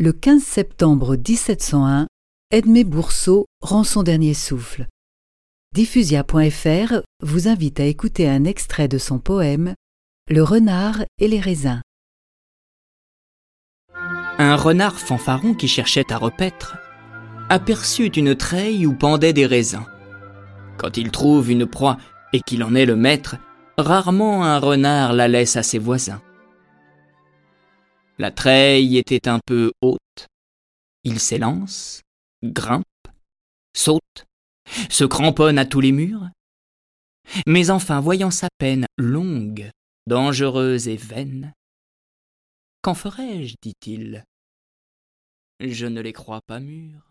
Le 15 septembre 1701, Edmé Bourseau rend son dernier souffle. Diffusia.fr vous invite à écouter un extrait de son poème Le renard et les raisins. Un renard fanfaron qui cherchait à repaître aperçut une treille où pendaient des raisins. Quand il trouve une proie et qu'il en est le maître, rarement un renard la laisse à ses voisins. La treille était un peu haute. Il s'élance, grimpe, saute, se cramponne à tous les murs. Mais enfin, voyant sa peine longue, dangereuse et vaine, Qu'en ferai-je? dit-il Je ne les crois pas mûrs.